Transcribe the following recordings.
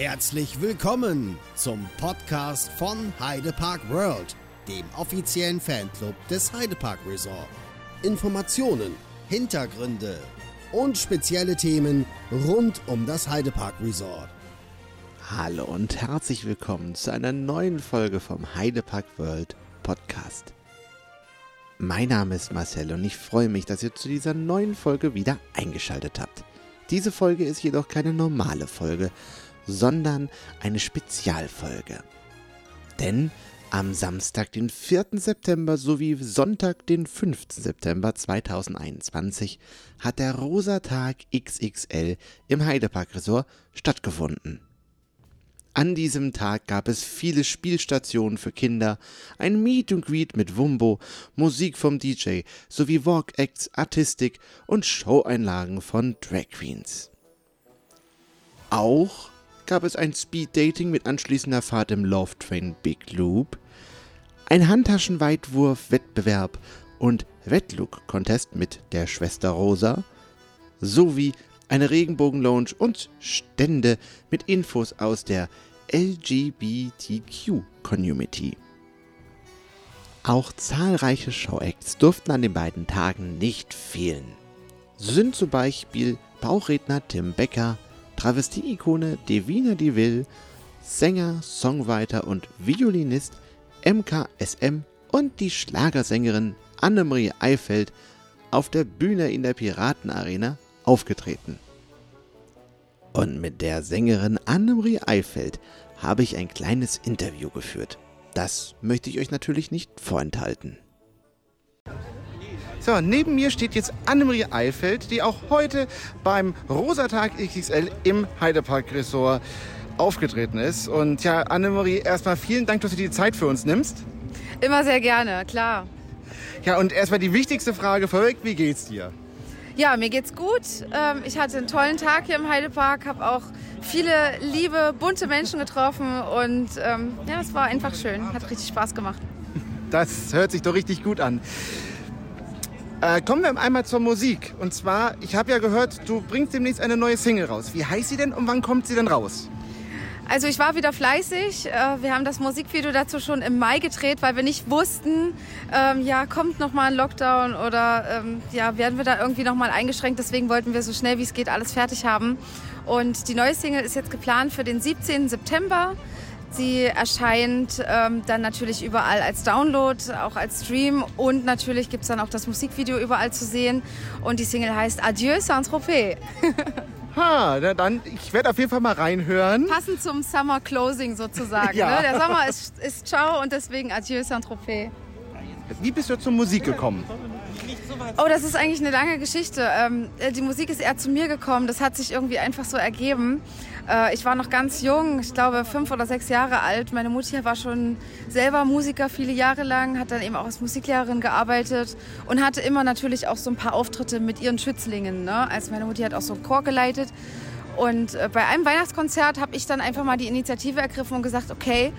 Herzlich willkommen zum Podcast von Heidepark World, dem offiziellen Fanclub des Heidepark Resort. Informationen, Hintergründe und spezielle Themen rund um das Heidepark Resort. Hallo und herzlich willkommen zu einer neuen Folge vom Heidepark World Podcast. Mein Name ist Marcel und ich freue mich, dass ihr zu dieser neuen Folge wieder eingeschaltet habt. Diese Folge ist jedoch keine normale Folge, sondern eine Spezialfolge. Denn am Samstag, den 4. September sowie Sonntag, den 5. September 2021 hat der Rosa Tag XXL im Heidepark Resort stattgefunden. An diesem Tag gab es viele Spielstationen für Kinder, ein Meet and Greet mit Wumbo, Musik vom DJ sowie Walk-Acts, Artistik und Showeinlagen von Drag Queens. Auch gab es ein Speed-Dating mit anschließender Fahrt im Love Train Big Loop, ein Handtaschenweitwurf-Wettbewerb und Wettlook-Contest mit der Schwester Rosa sowie eine Regenbogen-Lounge und Stände mit Infos aus der LGBTQ-Community. Auch zahlreiche Showacts durften an den beiden Tagen nicht fehlen. So sind zum Beispiel Bauchredner Tim Becker, Travestie-Ikone Devina Deville, Sänger, Songwriter und Violinist MKSM und die Schlagersängerin Annemarie Eifeld auf der Bühne in der Piratenarena aufgetreten. Und mit der Sängerin Annemarie Eifeld habe ich ein kleines Interview geführt. Das möchte ich euch natürlich nicht vorenthalten. So, neben mir steht jetzt Annemarie Eifeld, die auch heute beim Rosatag XXL im Heidepark Resort aufgetreten ist. Und ja, Annemarie, erstmal vielen Dank, dass du dir die Zeit für uns nimmst. Immer sehr gerne, klar. Ja, und erstmal die wichtigste Frage vorweg, wie geht's dir? Ja, mir geht's gut. Ähm, ich hatte einen tollen Tag hier im Heidepark, habe auch viele liebe, bunte Menschen getroffen und ähm, ja, es war einfach schön. Hat richtig Spaß gemacht. Das hört sich doch richtig gut an. Äh, kommen wir einmal zur Musik. Und zwar, ich habe ja gehört, du bringst demnächst eine neue Single raus. Wie heißt sie denn und wann kommt sie denn raus? Also ich war wieder fleißig. Äh, wir haben das Musikvideo dazu schon im Mai gedreht, weil wir nicht wussten, ähm, ja, kommt noch mal ein Lockdown oder ähm, ja, werden wir da irgendwie noch mal eingeschränkt. Deswegen wollten wir so schnell wie es geht alles fertig haben. Und die neue Single ist jetzt geplant für den 17. September. Sie erscheint ähm, dann natürlich überall als Download, auch als Stream und natürlich gibt es dann auch das Musikvideo überall zu sehen. Und die Single heißt Adieu Saint-Tropez. Ha, dann, ich werde auf jeden Fall mal reinhören. Passend zum Summer Closing sozusagen. Ja. Ne? Der Sommer ist, ist Ciao und deswegen Adieu Saint-Tropez. Wie bist du zur Musik gekommen? Oh, das ist eigentlich eine lange Geschichte. Ähm, äh, die Musik ist eher zu mir gekommen. Das hat sich irgendwie einfach so ergeben. Äh, ich war noch ganz jung, ich glaube fünf oder sechs Jahre alt. Meine Mutter war schon selber Musiker viele Jahre lang, hat dann eben auch als Musiklehrerin gearbeitet und hatte immer natürlich auch so ein paar Auftritte mit ihren Schützlingen. Ne? Also meine Mutter hat auch so einen Chor geleitet. Und äh, bei einem Weihnachtskonzert habe ich dann einfach mal die Initiative ergriffen und gesagt, okay,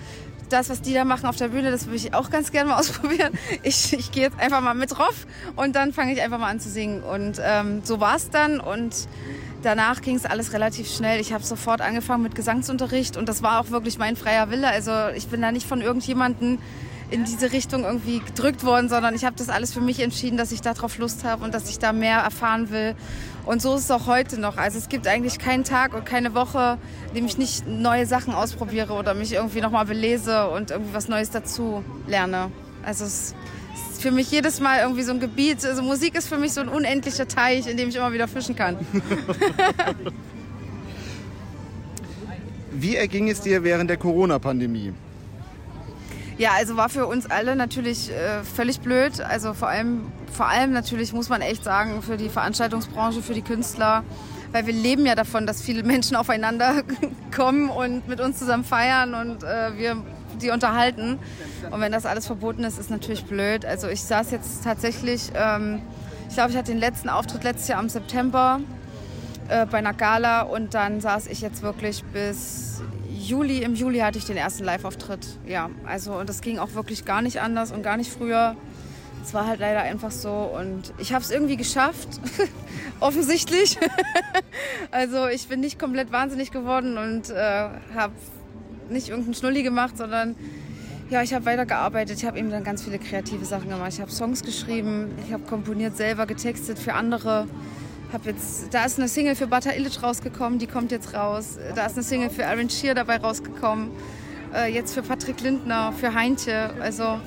das, was die da machen auf der Bühne, das würde ich auch ganz gerne mal ausprobieren. Ich, ich gehe jetzt einfach mal mit drauf und dann fange ich einfach mal an zu singen. Und ähm, so war es dann und danach ging es alles relativ schnell. Ich habe sofort angefangen mit Gesangsunterricht und das war auch wirklich mein freier Wille. Also ich bin da nicht von irgendjemandem in diese Richtung irgendwie gedrückt worden, sondern ich habe das alles für mich entschieden, dass ich darauf Lust habe und dass ich da mehr erfahren will. Und so ist es auch heute noch. Also es gibt eigentlich keinen Tag und keine Woche, in dem ich nicht neue Sachen ausprobiere oder mich irgendwie nochmal belese und irgendwie was Neues dazu lerne. Also es ist für mich jedes Mal irgendwie so ein Gebiet. Also Musik ist für mich so ein unendlicher Teich, in dem ich immer wieder fischen kann. Wie erging es dir während der Corona-Pandemie? Ja, also war für uns alle natürlich äh, völlig blöd. Also vor allem, vor allem natürlich muss man echt sagen, für die Veranstaltungsbranche, für die Künstler. Weil wir leben ja davon, dass viele Menschen aufeinander kommen und mit uns zusammen feiern und äh, wir die unterhalten. Und wenn das alles verboten ist, ist natürlich blöd. Also ich saß jetzt tatsächlich, ähm, ich glaube, ich hatte den letzten Auftritt letztes Jahr im September äh, bei einer Gala und dann saß ich jetzt wirklich bis Juli, im Juli hatte ich den ersten Live-Auftritt. Ja, also und das ging auch wirklich gar nicht anders und gar nicht früher. Es war halt leider einfach so und ich habe es irgendwie geschafft, offensichtlich. also ich bin nicht komplett wahnsinnig geworden und äh, habe nicht irgendeinen Schnulli gemacht, sondern ja, ich habe weitergearbeitet. Ich habe eben dann ganz viele kreative Sachen gemacht. Ich habe Songs geschrieben, ich habe komponiert, selber getextet für andere. Hab jetzt, da ist eine Single für Bata Illich rausgekommen, die kommt jetzt raus. Da ist eine Single für Aaron Shear dabei rausgekommen. Äh, jetzt für Patrick Lindner, für Heintje. Also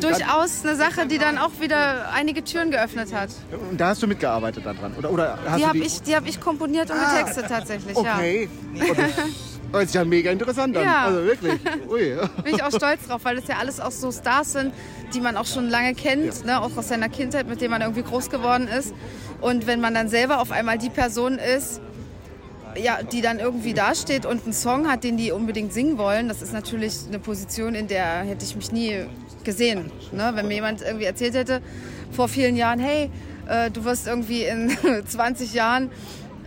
durchaus eine Sache, die dann auch wieder einige Türen geöffnet hat. Und da hast du mitgearbeitet daran? Oder, oder hast die habe ich, die hab ich komponiert und Ah, getextet tatsächlich, Okay. Und das hört sich ja mega interessant an. Ja. Also wirklich. Ui. ja. Bin ich auch stolz drauf, weil das ja alles auch so Stars sind, die man auch schon lange kennt, ne? auch aus seiner Kindheit, mit denen man irgendwie groß geworden ist. Und wenn man dann selber auf einmal die Person ist, ja, die dann irgendwie dasteht und einen Song hat, den die unbedingt singen wollen, das ist natürlich eine Position, in der hätte ich mich nie gesehen. Ne? Wenn mir jemand irgendwie erzählt hätte vor vielen Jahren, hey, äh, du wirst irgendwie in 20 Jahren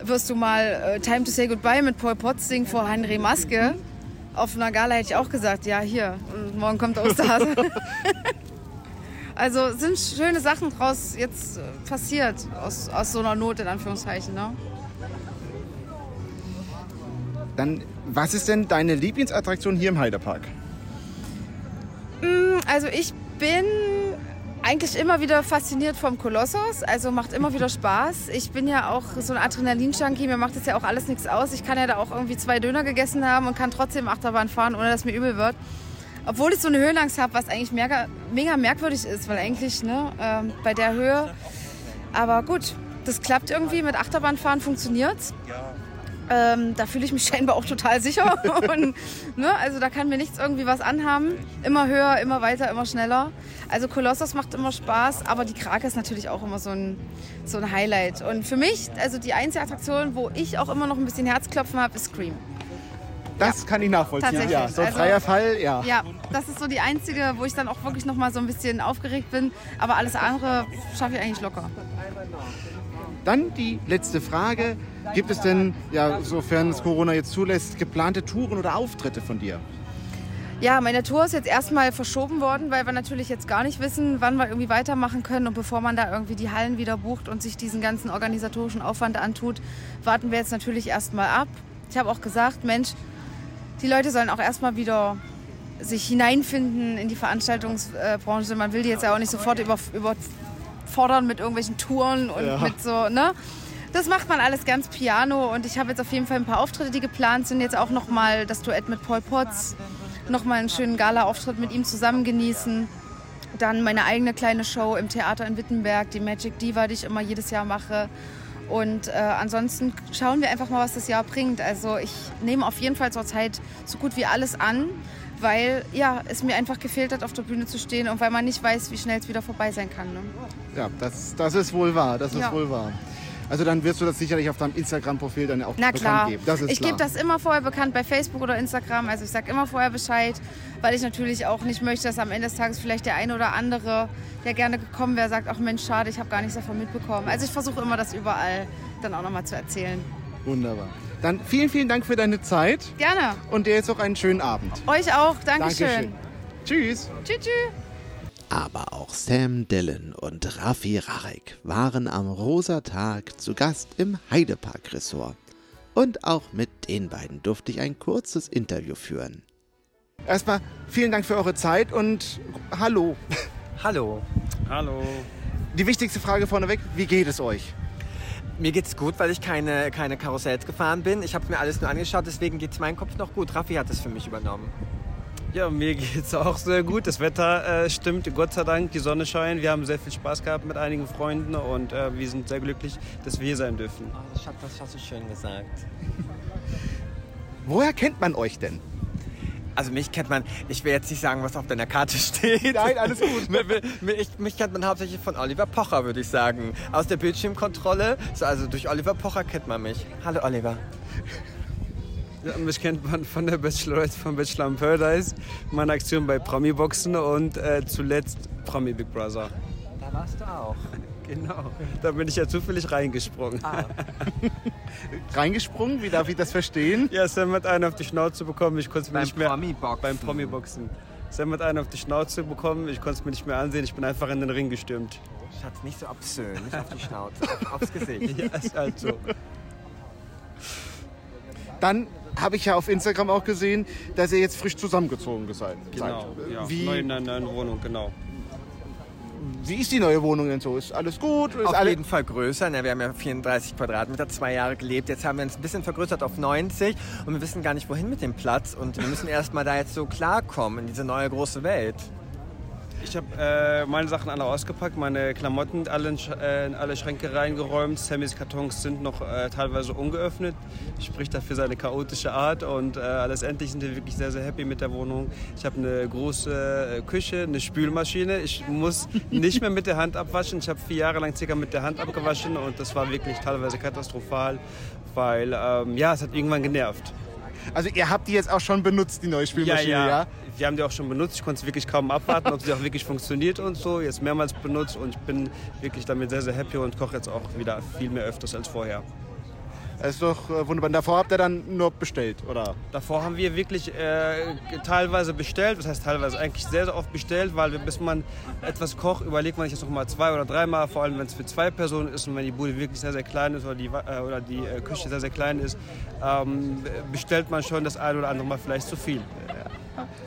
wirst du mal äh, Time to Say Goodbye mit Paul Potts singen vor Henry Maske. Auf einer Gala hätte ich auch gesagt, ja hier, und morgen kommt der Osterhase. also sind schöne Sachen draus jetzt äh, passiert, aus, aus so einer Not in Anführungszeichen. Ne? Dann, was ist denn deine Lieblingsattraktion hier im Heidepark? Also ich bin eigentlich immer wieder fasziniert vom Kolossos, also macht immer wieder Spaß. Ich bin ja auch so ein Adrenalin-Junkie, mir macht das ja auch alles nichts aus. Ich kann ja da auch irgendwie zwei Döner gegessen haben und kann trotzdem Achterbahn fahren, ohne dass mir übel wird. Obwohl ich so eine Höhenangst habe, was eigentlich mega, mega merkwürdig ist, weil eigentlich ne, ähm, bei der Höhe... Aber gut, das klappt irgendwie, mit Achterbahnfahren funktioniert's. Ähm, da fühle ich mich scheinbar auch total sicher. Und, ne, also da kann mir nichts irgendwie was anhaben. Immer höher, immer weiter, immer schneller. Also Kolossos macht immer Spaß, aber die Krake ist natürlich auch immer so ein, so ein Highlight. Und für mich, also die einzige Attraktion, wo ich auch immer noch ein bisschen Herzklopfen habe, ist Scream. Das kann ich nachvollziehen. Ja, so ein Also- freier Fall, ja. Ja, das ist so die einzige, wo ich dann auch wirklich noch mal so ein bisschen aufgeregt bin. Aber alles andere schaffe ich eigentlich locker. Dann die letzte Frage. Gibt es denn, ja, sofern es Corona jetzt zulässt, geplante Touren oder Auftritte von dir? Ja, meine Tour ist jetzt erstmal verschoben worden, weil wir natürlich jetzt gar nicht wissen, wann wir irgendwie weitermachen können. Und bevor man da irgendwie die Hallen wieder bucht und sich diesen ganzen organisatorischen Aufwand antut, warten wir jetzt natürlich erstmal ab. Ich habe auch gesagt, Mensch, die Leute sollen auch erstmal wieder sich hineinfinden in die Veranstaltungsbranche. Man will die jetzt ja auch nicht sofort über, überfordern mit irgendwelchen Touren und mit so, ne? Das macht man alles ganz piano und ich habe jetzt auf jeden Fall ein paar Auftritte, die geplant sind. Jetzt auch nochmal das Duett mit Paul Potts, nochmal einen schönen Gala-Auftritt mit ihm zusammen genießen. Dann meine eigene kleine Show im Theater in Wittenberg, die Magic Diva, die ich immer jedes Jahr mache. Und äh, ansonsten schauen wir einfach mal, was das Jahr bringt. Also ich nehme auf jeden Fall zurzeit so gut wie alles an, weil ja, es mir einfach gefehlt hat, auf der Bühne zu stehen und weil man nicht weiß, wie schnell es wieder vorbei sein kann. Ne? Ja, das, das ist wohl wahr. Das ist Ja. wohl wahr. Also dann wirst du das sicherlich auf deinem Instagram-Profil dann auch Na bekannt klar, geben. Das ist ich gebe das immer vorher bekannt bei Facebook oder Instagram. Also ich sage immer vorher Bescheid, weil ich natürlich auch nicht möchte, dass am Ende des Tages vielleicht der eine oder andere, der gerne gekommen wäre, sagt, ach Mensch, schade, ich habe gar nichts davon mitbekommen. Also ich versuche immer, das überall dann auch nochmal zu erzählen. Wunderbar. Dann vielen, vielen Dank für deine Zeit Gerne. und dir jetzt auch einen schönen Abend. Euch auch. Dankeschön. Dankeschön. Tschüss. Tschüss, tschüss. Aber auch Sam Dillon und Raffi Rarek waren am Rosa Tag zu Gast im Heidepark Resort. Und auch mit den beiden durfte ich ein kurzes Interview führen. Erstmal vielen Dank für eure Zeit und hallo. Hallo. Hallo. Die wichtigste Frage vorneweg, wie geht es euch? Mir geht's gut, weil ich keine, keine Karussells gefahren bin. Ich habe mir alles nur angeschaut, deswegen geht's meinem Kopf noch gut. Raffi hat es für mich übernommen. Ja, mir geht's auch sehr gut. Das Wetter äh, stimmt, Gott sei Dank, die Sonne scheint. Wir haben sehr viel Spaß gehabt mit einigen Freunden und äh, wir sind sehr glücklich, dass wir hier sein dürfen. Oh, das, hat, das hast du schön gesagt. Woher kennt man euch denn? Also mich kennt man, ich will jetzt nicht sagen, was auf deiner Karte steht. Nein, alles gut. Mi- mi- ich, mich kennt man hauptsächlich von Oliver Pocher, würde ich sagen. Aus der Bildschirmkontrolle. So, also durch Oliver Pocher kennt man mich. Hallo Oliver. Ja, mich kennt man von der Bachelorette von Bachelor in Paradise, meine Aktion bei Promi Boxen und äh, zuletzt Promi Big Brother. Da warst du auch. Genau. Da bin ich ja zufällig reingesprungen. Reingesprungen? Wie darf ich das verstehen? Ja, Sam hat einen auf die Schnauze bekommen, ich konnte mir Beim nicht mehr Promi-Boxen. beim Promi Boxen. Sam hat einen auf die Schnauze bekommen. Ich konnte es mir nicht mehr ansehen. Ich bin einfach in den Ring gestürmt. Schatz, nicht so obszön, nicht auf die Schnauze, auf, aufs Gesicht. Ja, ist halt so. Dann habe ich ja auf Instagram auch gesehen, dass ihr jetzt frisch zusammengezogen seid. Genau. Ja. Wie, Neu in einer neuen Wohnung, genau. Wie ist die neue Wohnung denn so? Ist alles gut? Ist Auf alle jeden Fall größer. Ne? Wir haben ja 34 Quadratmeter, zwei Jahre gelebt. Jetzt haben wir uns ein bisschen vergrößert auf 90 und wir wissen gar nicht, wohin mit dem Platz. Und wir müssen erst mal da jetzt so klarkommen in diese neue große Welt. Ich habe äh, meine Sachen alle ausgepackt, meine Klamotten alle in, äh, in alle Schränke reingeräumt. Sammys Kartons sind noch äh, teilweise ungeöffnet. Spricht dafür seine chaotische Art und äh, letztendlich sind wir wirklich sehr, sehr happy mit der Wohnung. Ich habe eine große äh, Küche, eine Spülmaschine. Ich muss nicht mehr mit der Hand abwaschen. Ich habe vier Jahre lang circa mit der Hand abgewaschen und das war wirklich teilweise katastrophal, weil ähm, ja, es hat irgendwann genervt. Also ihr habt die jetzt auch schon benutzt, die neue Spielmaschine, ja? Wir haben die auch schon benutzt. Ich konnte es wirklich kaum abwarten, ob sie auch wirklich funktioniert und so. Jetzt mehrmals benutzt und ich bin wirklich damit sehr, sehr happy und koche jetzt auch wieder viel mehr öfters als vorher. Das ist doch äh, wunderbar. Davor habt ihr dann nur bestellt, oder? Davor haben wir wirklich äh, teilweise bestellt, das heißt teilweise eigentlich sehr, sehr oft bestellt, weil wir, bis man etwas kocht, überlegt man sich das noch mal zwei oder dreimal, vor allem wenn es für zwei Personen ist und wenn die Bude wirklich sehr, sehr klein ist oder die, Wa- äh, oder die äh, Küche sehr, sehr klein ist, ähm, bestellt man schon das ein oder andere Mal vielleicht zu viel.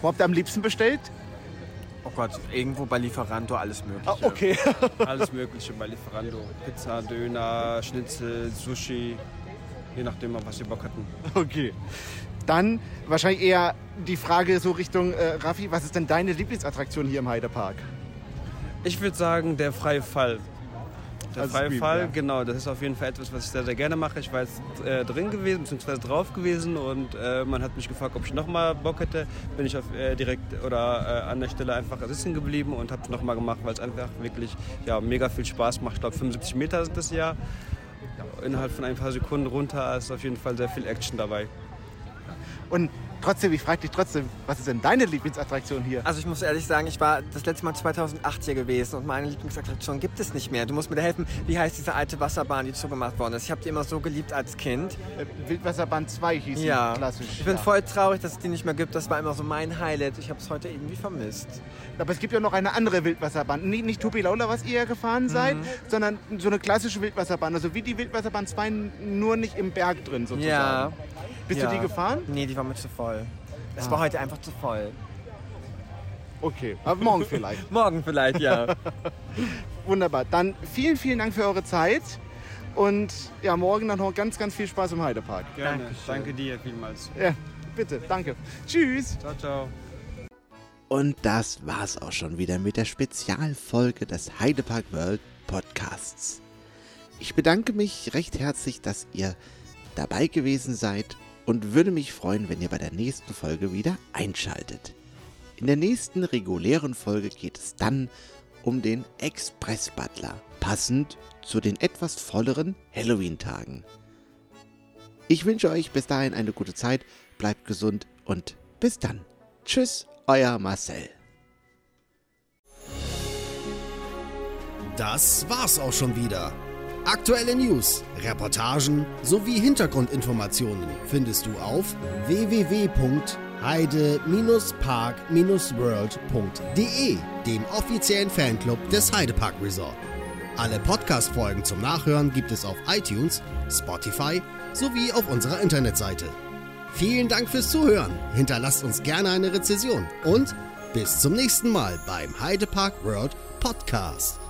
Wo habt ihr am liebsten bestellt? Oh Gott, irgendwo bei Lieferanto alles mögliche. Ah, okay. Alles Mögliche bei Lieferando. Pizza, Döner, Schnitzel, Sushi. Je nachdem, auf was wir Bock hatten. okay. Dann wahrscheinlich eher die Frage so Richtung äh, Raffi, was ist denn deine Lieblingsattraktion hier im Heidepark? Ich würde sagen, der freie Fall. Der Also freie Stream, Fall, ja. genau, das ist auf jeden Fall etwas, was ich sehr, sehr gerne mache. Ich war jetzt äh, drin gewesen, beziehungsweise drauf gewesen und äh, man hat mich gefragt, ob ich nochmal Bock hätte. Bin ich auf, äh, direkt oder äh, an der Stelle einfach sitzen geblieben und habe es nochmal gemacht, weil es einfach wirklich ja, mega viel Spaß macht. Ich glaube, 75 Meter sind das Jahr. Innerhalb von ein paar Sekunden runter ist auf jeden Fall sehr viel Action dabei. Und trotzdem, ich frage dich trotzdem, was ist denn deine Lieblingsattraktion hier? Also ich muss ehrlich sagen, ich war das letzte Mal 2008 hier gewesen und meine Lieblingsattraktion gibt es nicht mehr. Du musst mir da helfen. Wie heißt diese alte Wasserbahn, die zugemacht worden ist? Ich habe die immer so geliebt als Kind. Äh, Wildwasserbahn 2 hieß Ja. klassisch. Ich bin ja. voll traurig, dass es die nicht mehr gibt. Das war immer so mein Highlight. Ich habe es heute irgendwie vermisst. Aber es gibt ja noch eine andere Wildwasserbahn. Nicht, nicht Tupilaula, was ihr ja gefahren seid, sondern so eine klassische Wildwasserbahn. Also wie die Wildwasserbahn 2, nur nicht im Berg drin sozusagen. Ja. Bist ja. du die gefahren? Nee, die war mir zu voll. Es Ah. war heute einfach zu voll. Okay, aber morgen vielleicht. Morgen vielleicht, ja. Wunderbar. Dann vielen, vielen Dank für eure Zeit. Und ja, morgen dann noch ganz, ganz viel Spaß im Heidepark. Gerne. Dankeschön. Danke dir vielmals. Ja, bitte, danke. Tschüss. Ciao, ciao. Und das war's auch schon wieder mit der Spezialfolge des Heidepark World Podcasts. Ich bedanke mich recht herzlich, dass ihr dabei gewesen seid und würde mich freuen, wenn ihr bei der nächsten Folge wieder einschaltet. In der nächsten regulären Folge geht es dann um den Express Butler, passend zu den etwas volleren Halloween-Tagen. Ich wünsche euch bis dahin eine gute Zeit, bleibt gesund und bis dann. Tschüss, euer Marcel. Das war's auch schon wieder. Aktuelle News, Reportagen sowie Hintergrundinformationen findest du auf www.heide-park-world.de, dem offiziellen Fanclub des Heidepark Resort. Alle Podcast-Folgen zum Nachhören gibt es auf iTunes, Spotify sowie auf unserer Internetseite. Vielen Dank fürs Zuhören. Hinterlasst uns gerne eine Rezession und bis zum nächsten Mal beim Heidepark World Podcast.